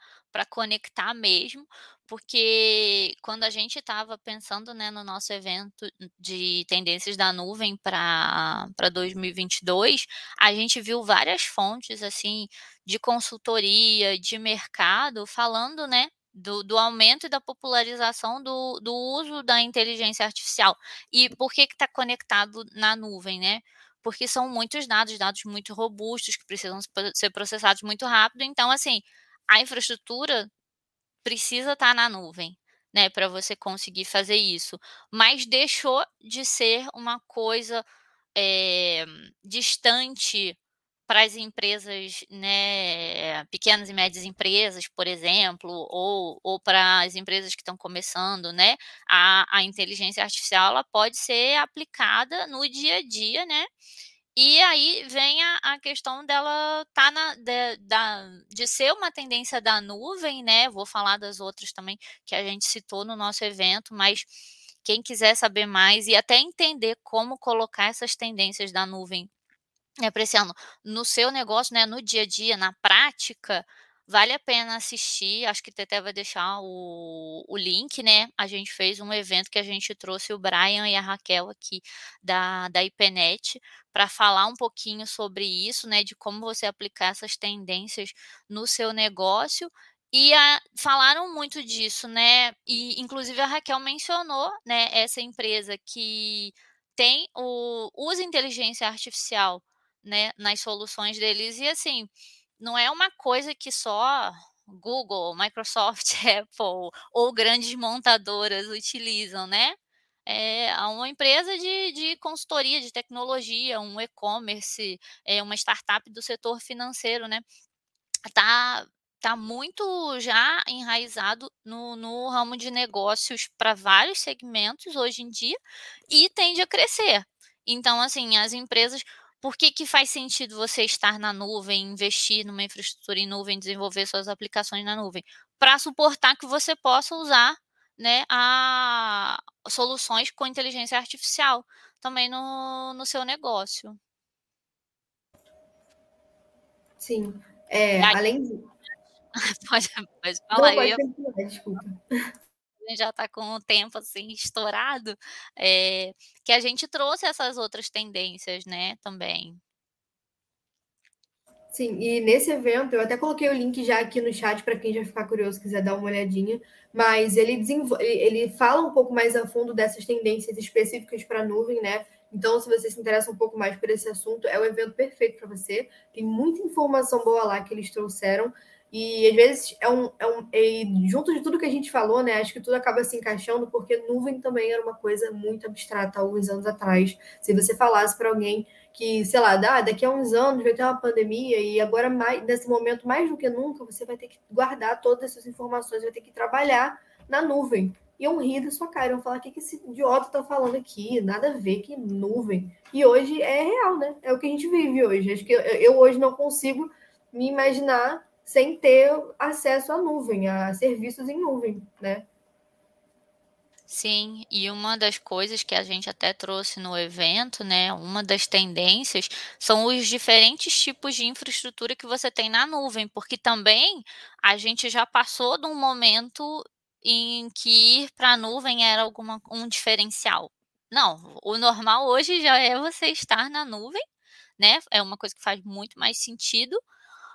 S2: conectar mesmo, porque quando a gente estava pensando né, no nosso evento de tendências da nuvem para 2022, a gente viu várias fontes assim de consultoria, de mercado, falando né, do, do, aumento e da popularização do, do, uso da inteligência artificial. E por que está conectado na nuvem, né? Porque são muitos dados, dados muito robustos, que precisam ser processados muito rápido. Então, assim, a infraestrutura precisa estar tá na nuvem, né, para você conseguir fazer isso. Mas deixou de ser uma coisa é, distante para as empresas, né, pequenas e médias empresas, por exemplo, ou, ou para as empresas que estão começando, né, a, a inteligência artificial ela pode ser aplicada no dia a dia, né, e aí vem a, a questão dela tá na, de, da, de ser uma tendência da nuvem, né? Vou falar das outras também que a gente citou no nosso evento, mas quem quiser saber mais e até entender como colocar essas tendências da nuvem né, para esse ano no seu negócio, né, no dia a dia, na prática, Vale a pena assistir, acho que Teté vai deixar o, o link, né? A gente fez um evento que a gente trouxe o Brian e a Raquel aqui da, da IPNET para falar um pouquinho sobre isso, né? De como você aplicar essas tendências no seu negócio. E a, falaram muito disso, né? E inclusive a Raquel mencionou, né, essa empresa que tem o usa inteligência artificial, né, nas soluções deles e assim, não é uma coisa que só Google, Microsoft, Apple ou grandes montadoras utilizam, né? É uma empresa de, de consultoria de tecnologia, um e-commerce, é uma startup do setor financeiro, né? Tá, tá muito já enraizado no, no ramo de negócios para vários segmentos hoje em dia e tende a crescer. Então, assim, as empresas por que, que faz sentido você estar na nuvem, investir numa infraestrutura em nuvem, desenvolver suas aplicações na nuvem? Para suportar que você possa usar né, a, soluções com inteligência artificial também no, no seu negócio.
S1: Sim. É, além
S2: de. pode, pode falar.
S1: Não, pode eu... desculpa
S2: já está com o tempo assim estourado, é, que a gente trouxe essas outras tendências, né, também.
S1: Sim, e nesse evento, eu até coloquei o link já aqui no chat para quem já ficar curioso, quiser dar uma olhadinha, mas ele, ele fala um pouco mais a fundo dessas tendências específicas para a nuvem, né? Então, se você se interessa um pouco mais por esse assunto, é o evento perfeito para você. Tem muita informação boa lá que eles trouxeram. E às vezes é um, é um é, junto de tudo que a gente falou, né? Acho que tudo acaba se encaixando, porque nuvem também era uma coisa muito abstrata alguns anos atrás. Se você falasse para alguém que, sei lá, ah, daqui a uns anos vai ter uma pandemia e agora, mais, nesse momento, mais do que nunca, você vai ter que guardar todas essas informações, vai ter que trabalhar na nuvem. Iam rir da sua cara, iam falar: o que, que esse idiota tá falando aqui? Nada a ver, que nuvem. E hoje é real, né? É o que a gente vive hoje. Acho que eu, eu hoje não consigo me imaginar sem ter acesso à nuvem, a serviços em nuvem, né?
S2: Sim, e uma das coisas que a gente até trouxe no evento, né, uma das tendências são os diferentes tipos de infraestrutura que você tem na nuvem, porque também a gente já passou de um momento em que ir para a nuvem era alguma um diferencial. Não, o normal hoje já é você estar na nuvem, né? É uma coisa que faz muito mais sentido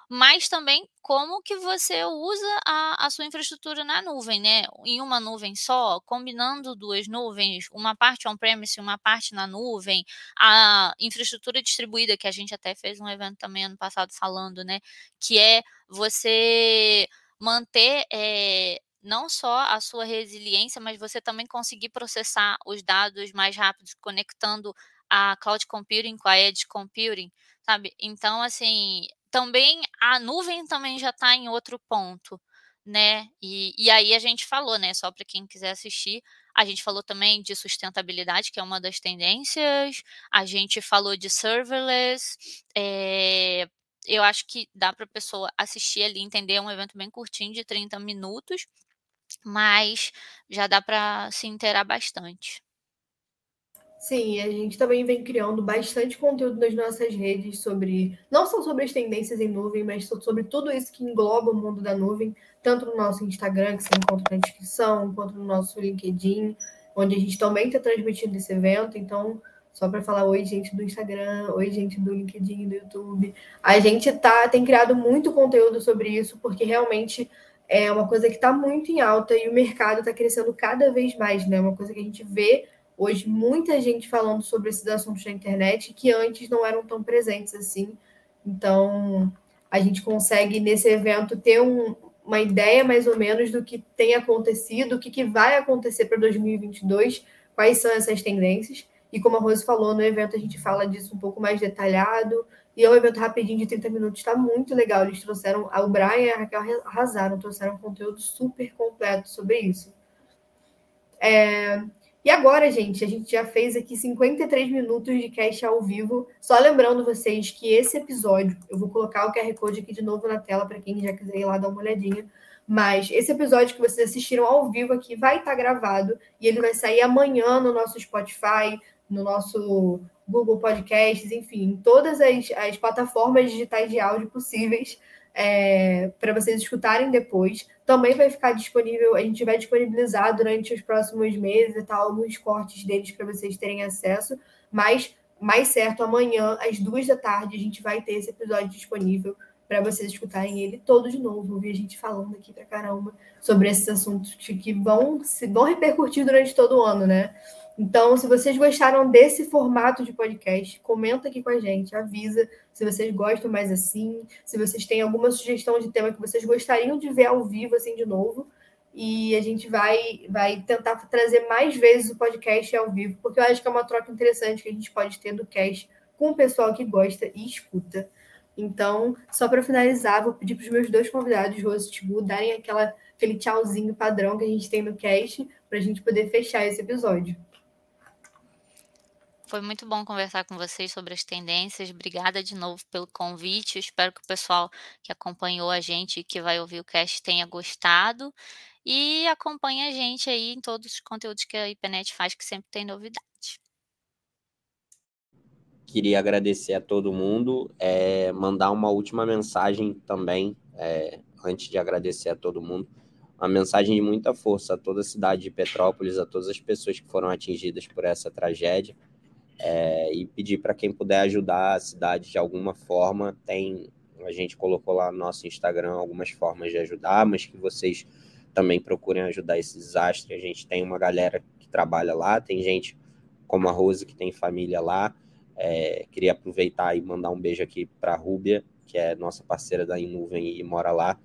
S2: mas também como que você usa a, a sua infraestrutura na nuvem, né? Em uma nuvem só, combinando duas nuvens, uma parte on-premise uma parte na nuvem, a infraestrutura distribuída, que a gente até fez um evento também ano passado falando, né? Que é você manter é, não só a sua resiliência, mas você também conseguir processar os dados mais rápidos, conectando a cloud computing com a edge computing, sabe? Então, assim, também a nuvem também já está em outro ponto, né? E, e aí a gente falou, né? Só para quem quiser assistir, a gente falou também de sustentabilidade, que é uma das tendências, a gente falou de serverless, é, eu acho que dá para a pessoa assistir ali, entender, é um evento bem curtinho, de 30 minutos, mas já dá para se inteirar bastante.
S1: Sim, a gente também vem criando bastante conteúdo nas nossas redes sobre, não só sobre as tendências em nuvem, mas sobre tudo isso que engloba o mundo da nuvem, tanto no nosso Instagram, que você encontra na descrição, quanto no nosso LinkedIn, onde a gente também está transmitindo esse evento. Então, só para falar oi, gente do Instagram, oi, gente do LinkedIn, do YouTube. A gente tá, tem criado muito conteúdo sobre isso, porque realmente é uma coisa que está muito em alta e o mercado está crescendo cada vez mais, né? Uma coisa que a gente vê hoje muita gente falando sobre esses assuntos na internet que antes não eram tão presentes assim. Então, a gente consegue nesse evento ter um, uma ideia mais ou menos do que tem acontecido, o que, que vai acontecer para 2022, quais são essas tendências. E como a Rose falou, no evento a gente fala disso um pouco mais detalhado. E é um evento rapidinho de 30 minutos, está muito legal. Eles trouxeram, o Brian e a Raquel arrasaram, trouxeram conteúdo super completo sobre isso. É, e agora, gente, a gente já fez aqui 53 minutos de cast ao vivo. Só lembrando vocês que esse episódio, eu vou colocar o QR Code aqui de novo na tela para quem já quiser ir lá dar uma olhadinha. Mas esse episódio que vocês assistiram ao vivo aqui vai estar tá gravado e ele vai sair amanhã no nosso Spotify, no nosso Google Podcasts, enfim, em todas as, as plataformas digitais de áudio possíveis é, para vocês escutarem depois. Também vai ficar disponível, a gente vai disponibilizar durante os próximos meses e tal, alguns cortes deles para vocês terem acesso, mas mais certo, amanhã, às duas da tarde, a gente vai ter esse episódio disponível para vocês escutarem ele todo de novo, ouvir a gente falando aqui pra caramba sobre esses assuntos que vão, se, vão repercutir durante todo o ano, né? Então, se vocês gostaram desse formato de podcast, comenta aqui com a gente, avisa se vocês gostam mais assim, se vocês têm alguma sugestão de tema que vocês gostariam de ver ao vivo assim de novo. E a gente vai, vai tentar trazer mais vezes o podcast ao vivo, porque eu acho que é uma troca interessante que a gente pode ter do cast com o pessoal que gosta e escuta. Então, só para finalizar, vou pedir para os meus dois convidados, Rose e Tibu, darem aquela, aquele tchauzinho padrão que a gente tem no cast, para a gente poder fechar esse episódio.
S2: Foi muito bom conversar com vocês sobre as tendências. Obrigada de novo pelo convite. Espero que o pessoal que acompanhou a gente e que vai ouvir o cast tenha gostado. E acompanhe a gente aí em todos os conteúdos que a IPNET faz, que sempre tem novidade.
S3: Queria agradecer a todo mundo, é, mandar uma última mensagem também, é, antes de agradecer a todo mundo uma mensagem de muita força a toda a cidade de Petrópolis, a todas as pessoas que foram atingidas por essa tragédia é, e pedir para quem puder ajudar a cidade de alguma forma. Tem, a gente colocou lá no nosso Instagram algumas formas de ajudar, mas que vocês também procurem ajudar esse desastre. A gente tem uma galera que trabalha lá, tem gente como a Rose, que tem família lá. É, queria aproveitar e mandar um beijo aqui para a Rúbia, que é nossa parceira da Inuvem e mora lá.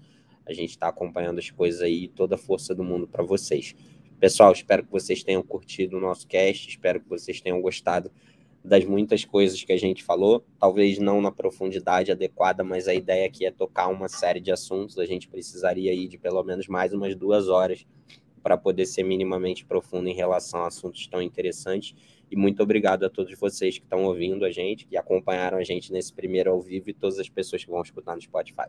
S3: A gente está acompanhando as coisas aí, toda a força do mundo para vocês. Pessoal, espero que vocês tenham curtido o nosso cast, espero que vocês tenham gostado das muitas coisas que a gente falou, talvez não na profundidade adequada, mas a ideia aqui é tocar uma série de assuntos. A gente precisaria de pelo menos mais umas duas horas para poder ser minimamente profundo em relação a assuntos tão interessantes. E muito obrigado a todos vocês que estão ouvindo a gente, que acompanharam a gente nesse primeiro ao vivo e todas as pessoas que vão escutar no Spotify.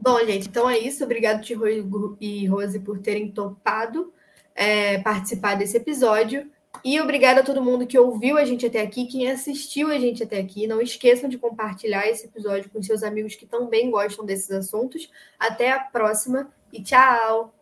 S1: Bom, gente, então é isso. Obrigado, Tiro e Rose, por terem topado é, participar desse episódio. E obrigada a todo mundo que ouviu a gente até aqui, quem assistiu a gente até aqui. Não esqueçam de compartilhar esse episódio com seus amigos que também gostam desses assuntos. Até a próxima e tchau!